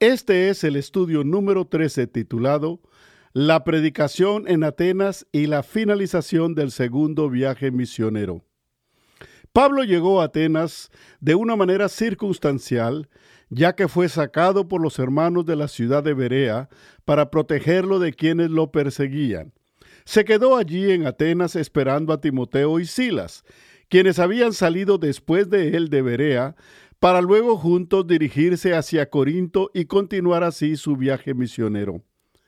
Este es el estudio número 13 titulado La predicación en Atenas y la finalización del segundo viaje misionero. Pablo llegó a Atenas de una manera circunstancial, ya que fue sacado por los hermanos de la ciudad de Berea para protegerlo de quienes lo perseguían. Se quedó allí en Atenas esperando a Timoteo y Silas, quienes habían salido después de él de Berea para luego juntos dirigirse hacia Corinto y continuar así su viaje misionero.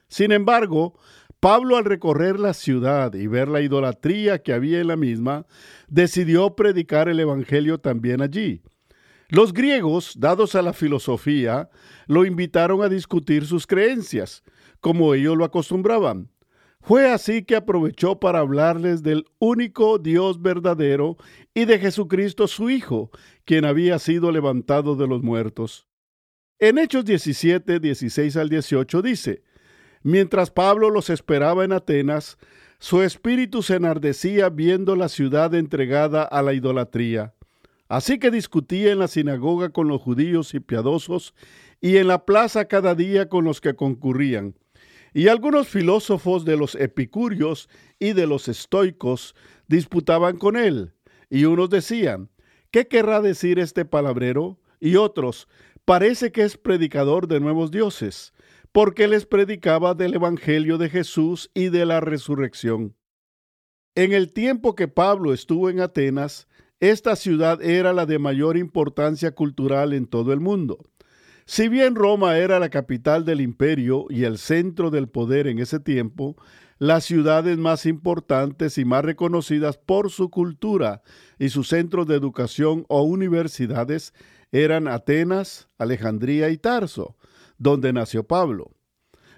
Sin embargo, Pablo al recorrer la ciudad y ver la idolatría que había en la misma, decidió predicar el Evangelio también allí. Los griegos, dados a la filosofía, lo invitaron a discutir sus creencias, como ellos lo acostumbraban. Fue así que aprovechó para hablarles del único Dios verdadero y de Jesucristo su Hijo, quien había sido levantado de los muertos. En Hechos 17, 16 al 18 dice, Mientras Pablo los esperaba en Atenas, su espíritu se enardecía viendo la ciudad entregada a la idolatría. Así que discutía en la sinagoga con los judíos y piadosos, y en la plaza cada día con los que concurrían y algunos filósofos de los epicúreos y de los estoicos disputaban con él, y unos decían, ¿qué querrá decir este palabrero? Y otros, parece que es predicador de nuevos dioses, porque les predicaba del Evangelio de Jesús y de la resurrección. En el tiempo que Pablo estuvo en Atenas, esta ciudad era la de mayor importancia cultural en todo el mundo. Si bien Roma era la capital del imperio y el centro del poder en ese tiempo, las ciudades más importantes y más reconocidas por su cultura y sus centros de educación o universidades eran Atenas, Alejandría y Tarso, donde nació Pablo.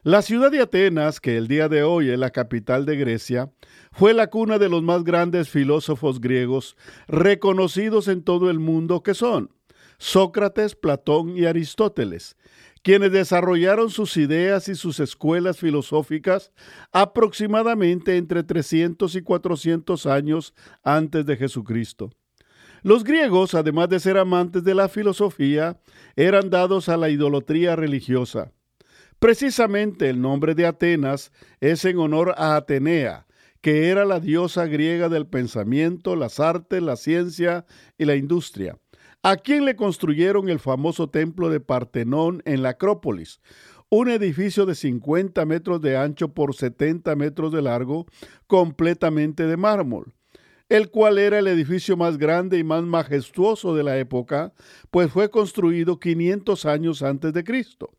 La ciudad de Atenas, que el día de hoy es la capital de Grecia, fue la cuna de los más grandes filósofos griegos reconocidos en todo el mundo que son Sócrates, Platón y Aristóteles, quienes desarrollaron sus ideas y sus escuelas filosóficas aproximadamente entre 300 y 400 años antes de Jesucristo. Los griegos, además de ser amantes de la filosofía, eran dados a la idolatría religiosa. Precisamente el nombre de Atenas es en honor a Atenea, que era la diosa griega del pensamiento, las artes, la ciencia y la industria a quien le construyeron el famoso templo de Partenón en la Acrópolis, un edificio de 50 metros de ancho por 70 metros de largo, completamente de mármol, el cual era el edificio más grande y más majestuoso de la época, pues fue construido 500 años antes de Cristo.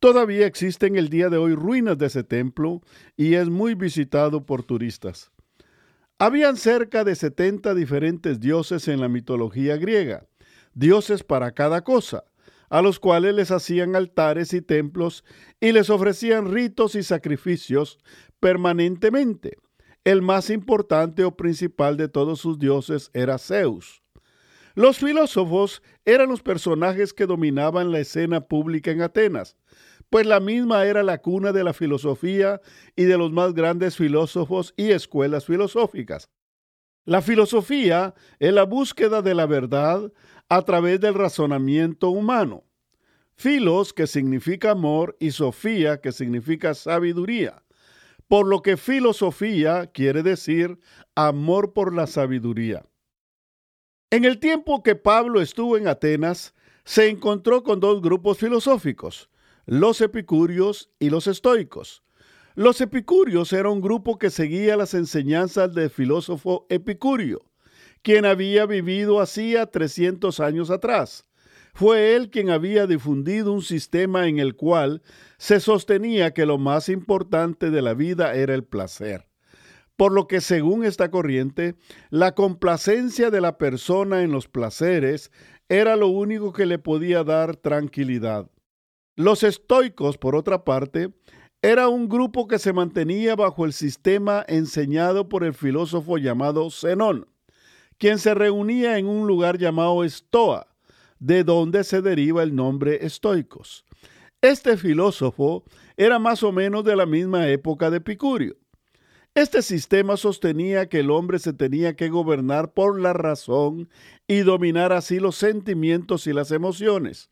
Todavía existen el día de hoy ruinas de ese templo y es muy visitado por turistas. Habían cerca de 70 diferentes dioses en la mitología griega dioses para cada cosa, a los cuales les hacían altares y templos y les ofrecían ritos y sacrificios permanentemente. El más importante o principal de todos sus dioses era Zeus. Los filósofos eran los personajes que dominaban la escena pública en Atenas, pues la misma era la cuna de la filosofía y de los más grandes filósofos y escuelas filosóficas. La filosofía es la búsqueda de la verdad a través del razonamiento humano. Filos, que significa amor, y Sofía, que significa sabiduría. Por lo que filosofía quiere decir amor por la sabiduría. En el tiempo que Pablo estuvo en Atenas, se encontró con dos grupos filosóficos, los epicúreos y los estoicos. Los epicúreos era un grupo que seguía las enseñanzas del filósofo Epicurio, quien había vivido hacía 300 años atrás. Fue él quien había difundido un sistema en el cual se sostenía que lo más importante de la vida era el placer. Por lo que, según esta corriente, la complacencia de la persona en los placeres era lo único que le podía dar tranquilidad. Los estoicos, por otra parte, era un grupo que se mantenía bajo el sistema enseñado por el filósofo llamado Zenón, quien se reunía en un lugar llamado Estoa, de donde se deriva el nombre estoicos. Este filósofo era más o menos de la misma época de Epicurio. Este sistema sostenía que el hombre se tenía que gobernar por la razón y dominar así los sentimientos y las emociones,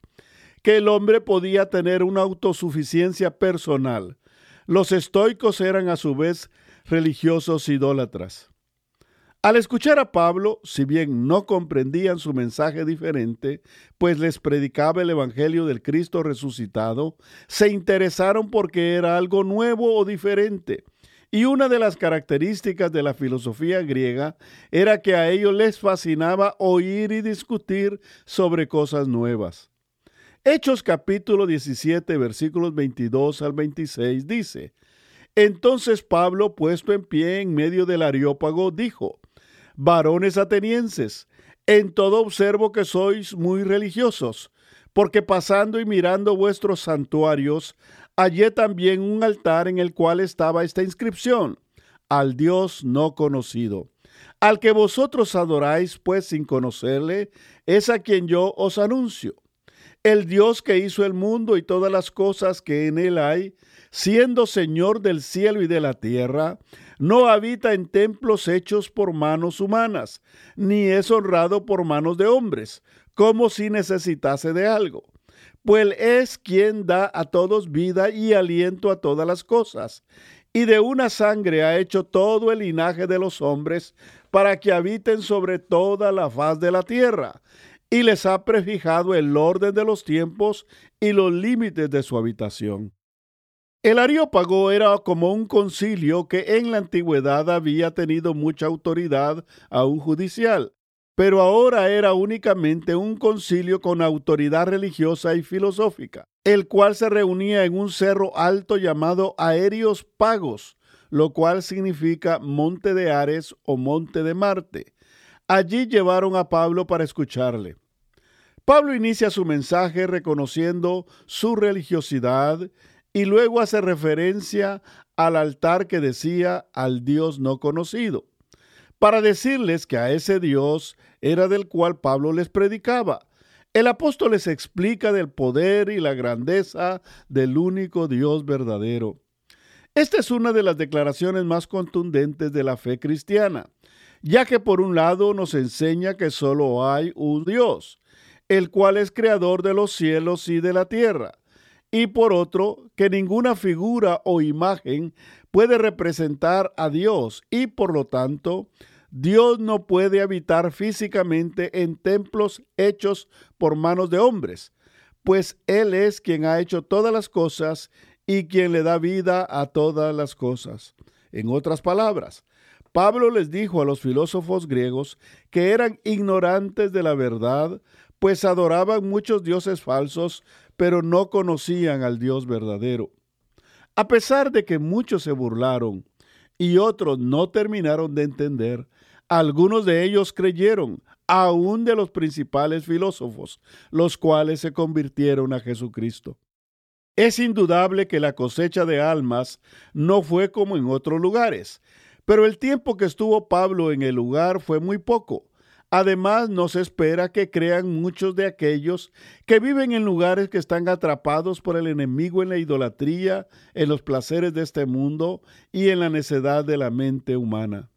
que el hombre podía tener una autosuficiencia personal. Los estoicos eran a su vez religiosos idólatras. Al escuchar a Pablo, si bien no comprendían su mensaje diferente, pues les predicaba el Evangelio del Cristo resucitado, se interesaron porque era algo nuevo o diferente. Y una de las características de la filosofía griega era que a ellos les fascinaba oír y discutir sobre cosas nuevas. Hechos capítulo 17 versículos 22 al 26 dice, Entonces Pablo, puesto en pie en medio del areópago, dijo, varones atenienses, en todo observo que sois muy religiosos, porque pasando y mirando vuestros santuarios, hallé también un altar en el cual estaba esta inscripción, al Dios no conocido. Al que vosotros adoráis, pues sin conocerle, es a quien yo os anuncio. El Dios que hizo el mundo y todas las cosas que en él hay, siendo Señor del cielo y de la tierra, no habita en templos hechos por manos humanas, ni es honrado por manos de hombres, como si necesitase de algo. Pues es quien da a todos vida y aliento a todas las cosas, y de una sangre ha hecho todo el linaje de los hombres, para que habiten sobre toda la faz de la tierra, y les ha prefijado el orden de los tiempos y los límites de su habitación el Areópago era como un concilio que en la antigüedad había tenido mucha autoridad, aún judicial, pero ahora era únicamente un concilio con autoridad religiosa y filosófica, el cual se reunía en un cerro alto llamado Aéreos Pagos, lo cual significa Monte de Ares o Monte de Marte. Allí llevaron a Pablo para escucharle. Pablo inicia su mensaje reconociendo su religiosidad y luego hace referencia al altar que decía al Dios no conocido, para decirles que a ese Dios era del cual Pablo les predicaba. El apóstol les explica del poder y la grandeza del único Dios verdadero. Esta es una de las declaraciones más contundentes de la fe cristiana, ya que por un lado nos enseña que solo hay un Dios, el cual es creador de los cielos y de la tierra, y por otro, que ninguna figura o imagen puede representar a Dios y por lo tanto, Dios no puede habitar físicamente en templos hechos por manos de hombres, pues Él es quien ha hecho todas las cosas y quien le da vida a todas las cosas. En otras palabras, Pablo les dijo a los filósofos griegos que eran ignorantes de la verdad, pues adoraban muchos dioses falsos pero no conocían al Dios verdadero. A pesar de que muchos se burlaron y otros no terminaron de entender, algunos de ellos creyeron, aún de los principales filósofos, los cuales se convirtieron a Jesucristo. Es indudable que la cosecha de almas no fue como en otros lugares, pero el tiempo que estuvo Pablo en el lugar fue muy poco, Además, nos espera que crean muchos de aquellos que viven en lugares que están atrapados por el enemigo en la idolatría, en los placeres de este mundo y en la necedad de la mente humana.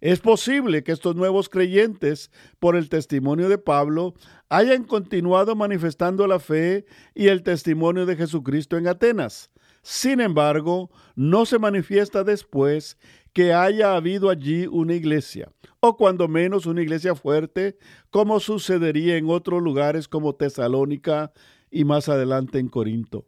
Es posible que estos nuevos creyentes, por el testimonio de Pablo, hayan continuado manifestando la fe y el testimonio de Jesucristo en Atenas. Sin embargo, no se manifiesta después que haya habido allí una iglesia, o cuando menos una iglesia fuerte, como sucedería en otros lugares como Tesalónica y más adelante en Corinto.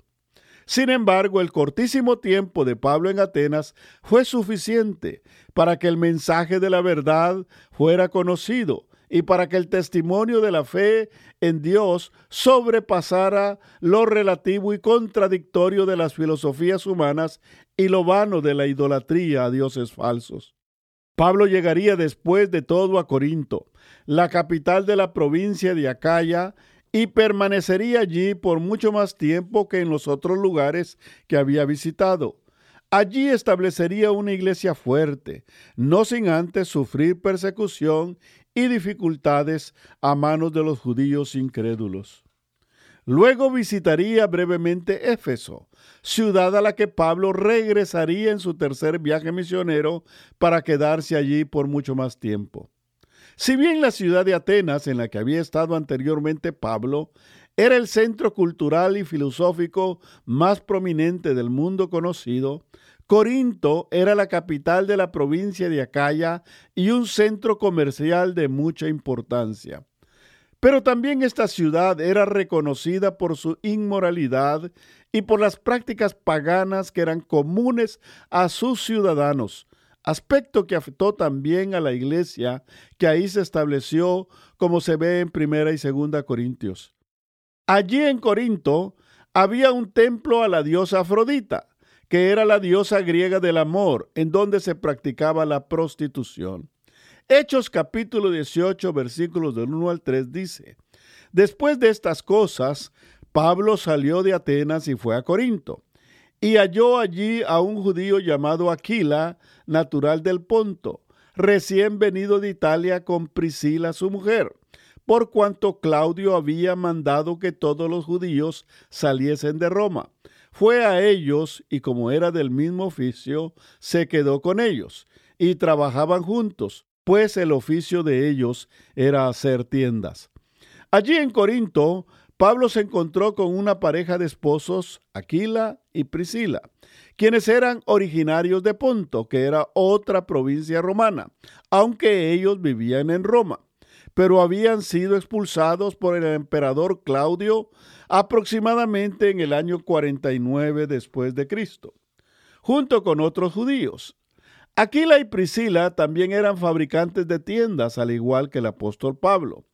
Sin embargo, el cortísimo tiempo de Pablo en Atenas fue suficiente para que el mensaje de la verdad fuera conocido y para que el testimonio de la fe en Dios sobrepasara lo relativo y contradictorio de las filosofías humanas y lo vano de la idolatría a dioses falsos. Pablo llegaría después de todo a Corinto, la capital de la provincia de Acaya, y permanecería allí por mucho más tiempo que en los otros lugares que había visitado. Allí establecería una iglesia fuerte, no sin antes sufrir persecución y dificultades a manos de los judíos incrédulos. Luego visitaría brevemente Éfeso, ciudad a la que Pablo regresaría en su tercer viaje misionero para quedarse allí por mucho más tiempo. Si bien la ciudad de Atenas, en la que había estado anteriormente Pablo, era el centro cultural y filosófico más prominente del mundo conocido, Corinto era la capital de la provincia de Acaya y un centro comercial de mucha importancia. Pero también esta ciudad era reconocida por su inmoralidad y por las prácticas paganas que eran comunes a sus ciudadanos, aspecto que afectó también a la iglesia que ahí se estableció, como se ve en Primera y Segunda Corintios. Allí en Corinto había un templo a la diosa Afrodita, que era la diosa griega del amor, en donde se practicaba la prostitución. Hechos capítulo 18 versículos del 1 al 3 dice, Después de estas cosas, Pablo salió de Atenas y fue a Corinto, y halló allí a un judío llamado Aquila, natural del Ponto, recién venido de Italia con Priscila su mujer, por cuanto Claudio había mandado que todos los judíos saliesen de Roma. Fue a ellos y como era del mismo oficio, se quedó con ellos y trabajaban juntos, pues el oficio de ellos era hacer tiendas. Allí en Corinto, Pablo se encontró con una pareja de esposos, Aquila y Priscila, quienes eran originarios de Ponto, que era otra provincia romana, aunque ellos vivían en Roma, pero habían sido expulsados por el emperador Claudio aproximadamente en el año 49 después de Cristo, junto con otros judíos. Aquila y Priscila también eran fabricantes de tiendas, al igual que el apóstol Pablo,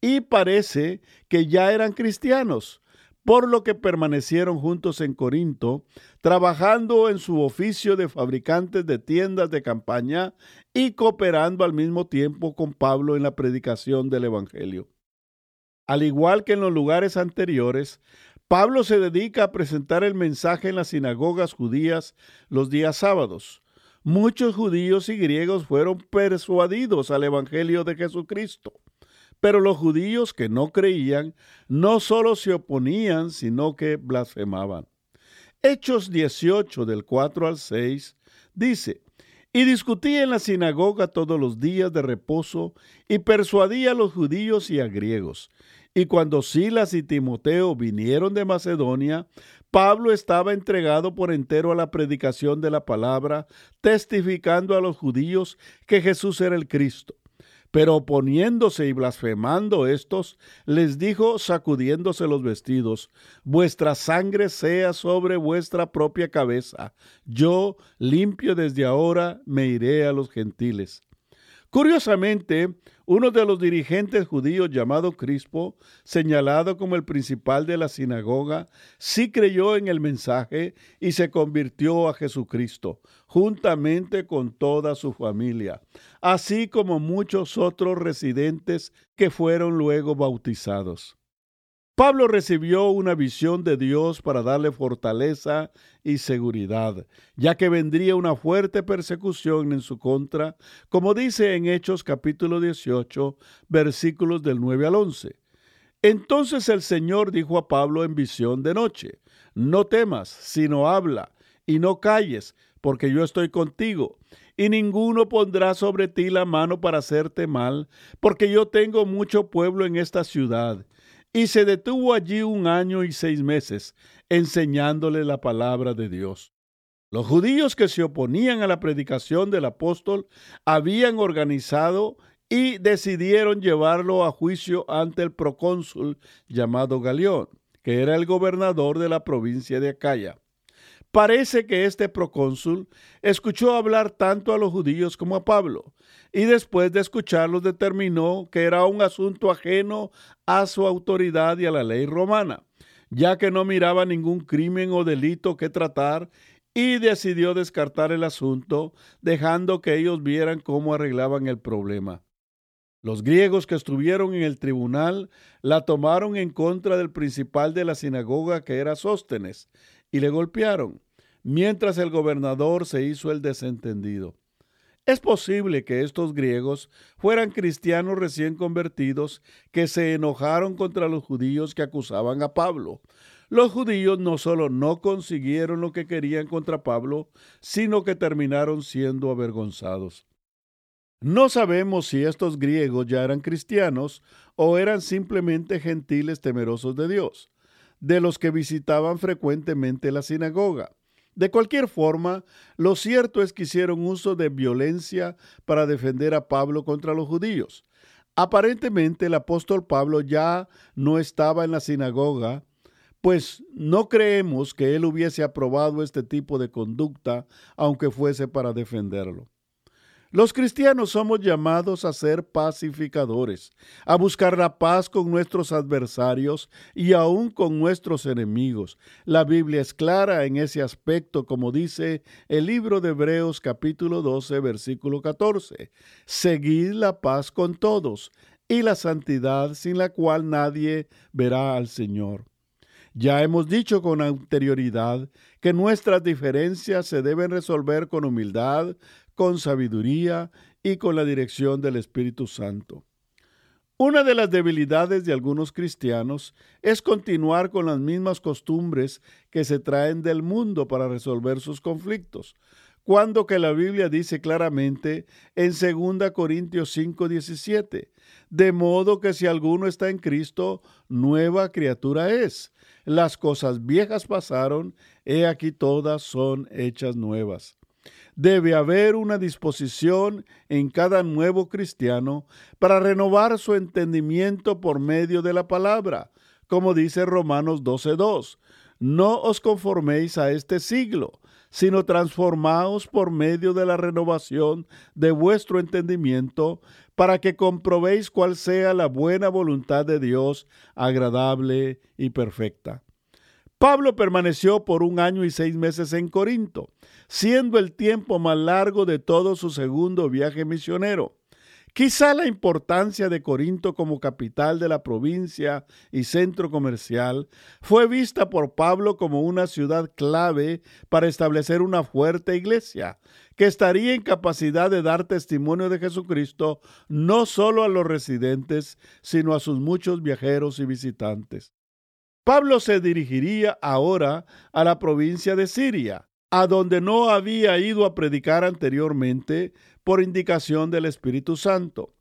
y parece que ya eran cristianos, por lo que permanecieron juntos en Corinto, trabajando en su oficio de fabricantes de tiendas de campaña y cooperando al mismo tiempo con Pablo en la predicación del Evangelio. Al igual que en los lugares anteriores, Pablo se dedica a presentar el mensaje en las sinagogas judías los días sábados. Muchos judíos y griegos fueron persuadidos al Evangelio de Jesucristo. Pero los judíos que no creían no solo se oponían, sino que blasfemaban. Hechos 18 del 4 al 6 dice, y discutía en la sinagoga todos los días de reposo y persuadía a los judíos y a griegos. Y cuando Silas y Timoteo vinieron de Macedonia, Pablo estaba entregado por entero a la predicación de la palabra, testificando a los judíos que Jesús era el Cristo. Pero oponiéndose y blasfemando estos, les dijo sacudiéndose los vestidos, vuestra sangre sea sobre vuestra propia cabeza. Yo, limpio desde ahora, me iré a los gentiles. Curiosamente, uno de los dirigentes judíos llamado Crispo, señalado como el principal de la sinagoga, sí creyó en el mensaje y se convirtió a Jesucristo, juntamente con toda su familia, así como muchos otros residentes que fueron luego bautizados. Pablo recibió una visión de Dios para darle fortaleza y seguridad, ya que vendría una fuerte persecución en su contra, como dice en Hechos capítulo 18, versículos del 9 al 11. Entonces el Señor dijo a Pablo en visión de noche, no temas, sino habla, y no calles, porque yo estoy contigo, y ninguno pondrá sobre ti la mano para hacerte mal, porque yo tengo mucho pueblo en esta ciudad y se detuvo allí un año y seis meses enseñándole la palabra de Dios. Los judíos que se oponían a la predicación del apóstol habían organizado y decidieron llevarlo a juicio ante el procónsul llamado Galión, que era el gobernador de la provincia de Acaya. Parece que este procónsul escuchó hablar tanto a los judíos como a Pablo, y después de escucharlos determinó que era un asunto ajeno a su autoridad y a la ley romana, ya que no miraba ningún crimen o delito que tratar y decidió descartar el asunto, dejando que ellos vieran cómo arreglaban el problema. Los griegos que estuvieron en el tribunal la tomaron en contra del principal de la sinagoga que era Sóstenes y le golpearon, mientras el gobernador se hizo el desentendido. Es posible que estos griegos fueran cristianos recién convertidos que se enojaron contra los judíos que acusaban a Pablo. Los judíos no solo no consiguieron lo que querían contra Pablo, sino que terminaron siendo avergonzados. No sabemos si estos griegos ya eran cristianos o eran simplemente gentiles temerosos de Dios, de los que visitaban frecuentemente la sinagoga. De cualquier forma, lo cierto es que hicieron uso de violencia para defender a Pablo contra los judíos. Aparentemente el apóstol Pablo ya no estaba en la sinagoga, pues no creemos que él hubiese aprobado este tipo de conducta, aunque fuese para defenderlo. Los cristianos somos llamados a ser pacificadores, a buscar la paz con nuestros adversarios y aún con nuestros enemigos. La Biblia es clara en ese aspecto, como dice el libro de Hebreos capítulo 12, versículo 14. Seguid la paz con todos y la santidad sin la cual nadie verá al Señor. Ya hemos dicho con anterioridad que nuestras diferencias se deben resolver con humildad, con sabiduría y con la dirección del Espíritu Santo. Una de las debilidades de algunos cristianos es continuar con las mismas costumbres que se traen del mundo para resolver sus conflictos, cuando que la Biblia dice claramente en 2 Corintios 5:17, de modo que si alguno está en Cristo, nueva criatura es. Las cosas viejas pasaron, he aquí todas son hechas nuevas. Debe haber una disposición en cada nuevo cristiano para renovar su entendimiento por medio de la palabra, como dice Romanos 12.2. No os conforméis a este siglo, sino transformaos por medio de la renovación de vuestro entendimiento, para que comprobéis cuál sea la buena voluntad de Dios, agradable y perfecta. Pablo permaneció por un año y seis meses en Corinto, siendo el tiempo más largo de todo su segundo viaje misionero. Quizá la importancia de Corinto como capital de la provincia y centro comercial fue vista por Pablo como una ciudad clave para establecer una fuerte iglesia, que estaría en capacidad de dar testimonio de Jesucristo no solo a los residentes, sino a sus muchos viajeros y visitantes. Pablo se dirigiría ahora a la provincia de Siria, a donde no había ido a predicar anteriormente por indicación del Espíritu Santo,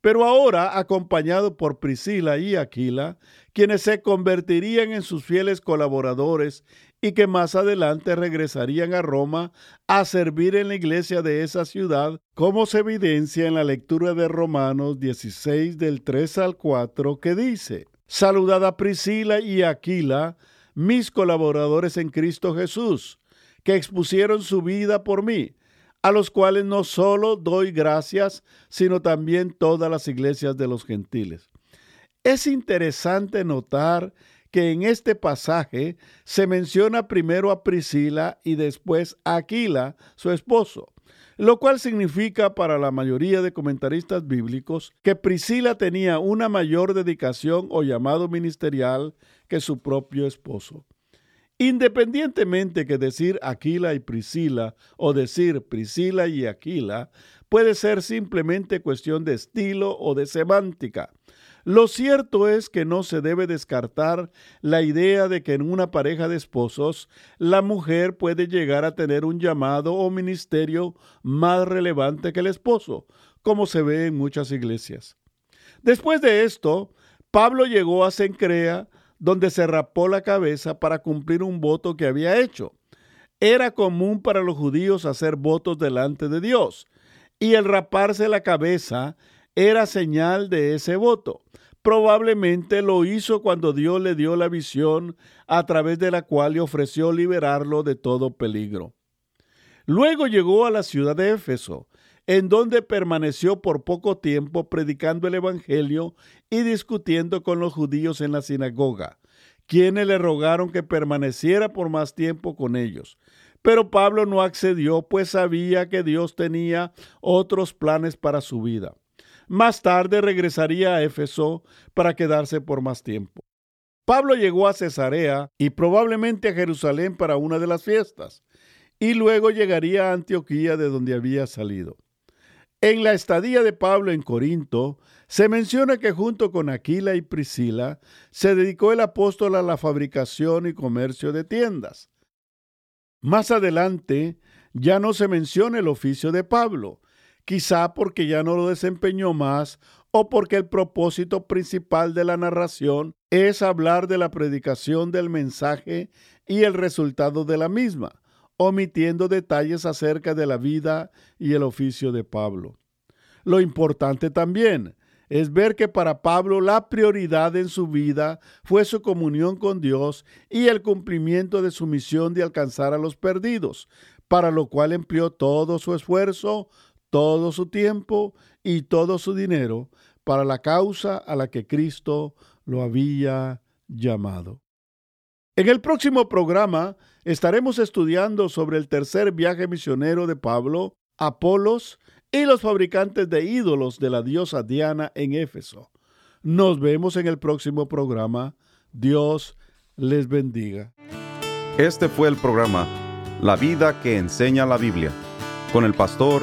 pero ahora acompañado por Priscila y Aquila, quienes se convertirían en sus fieles colaboradores y que más adelante regresarían a Roma a servir en la iglesia de esa ciudad, como se evidencia en la lectura de Romanos 16 del 3 al 4 que dice, Saludad a Priscila y Aquila, mis colaboradores en Cristo Jesús, que expusieron su vida por mí, a los cuales no solo doy gracias, sino también todas las iglesias de los gentiles. Es interesante notar que en este pasaje se menciona primero a Priscila y después a Aquila, su esposo lo cual significa para la mayoría de comentaristas bíblicos que Priscila tenía una mayor dedicación o llamado ministerial que su propio esposo. Independientemente que decir Aquila y Priscila o decir Priscila y Aquila puede ser simplemente cuestión de estilo o de semántica. Lo cierto es que no se debe descartar la idea de que en una pareja de esposos la mujer puede llegar a tener un llamado o ministerio más relevante que el esposo, como se ve en muchas iglesias. Después de esto, Pablo llegó a Cencrea, donde se rapó la cabeza para cumplir un voto que había hecho. Era común para los judíos hacer votos delante de Dios, y el raparse la cabeza era señal de ese voto. Probablemente lo hizo cuando Dios le dio la visión a través de la cual le ofreció liberarlo de todo peligro. Luego llegó a la ciudad de Éfeso, en donde permaneció por poco tiempo predicando el Evangelio y discutiendo con los judíos en la sinagoga, quienes le rogaron que permaneciera por más tiempo con ellos. Pero Pablo no accedió, pues sabía que Dios tenía otros planes para su vida. Más tarde regresaría a Éfeso para quedarse por más tiempo. Pablo llegó a Cesarea y probablemente a Jerusalén para una de las fiestas, y luego llegaría a Antioquía de donde había salido. En la estadía de Pablo en Corinto, se menciona que junto con Aquila y Priscila se dedicó el apóstol a la fabricación y comercio de tiendas. Más adelante ya no se menciona el oficio de Pablo, quizá porque ya no lo desempeñó más o porque el propósito principal de la narración es hablar de la predicación del mensaje y el resultado de la misma, omitiendo detalles acerca de la vida y el oficio de Pablo. Lo importante también es ver que para Pablo la prioridad en su vida fue su comunión con Dios y el cumplimiento de su misión de alcanzar a los perdidos, para lo cual empleó todo su esfuerzo, todo su tiempo y todo su dinero para la causa a la que Cristo lo había llamado. En el próximo programa estaremos estudiando sobre el tercer viaje misionero de Pablo, Apolos y los fabricantes de ídolos de la diosa Diana en Éfeso. Nos vemos en el próximo programa. Dios les bendiga. Este fue el programa La vida que enseña la Biblia con el pastor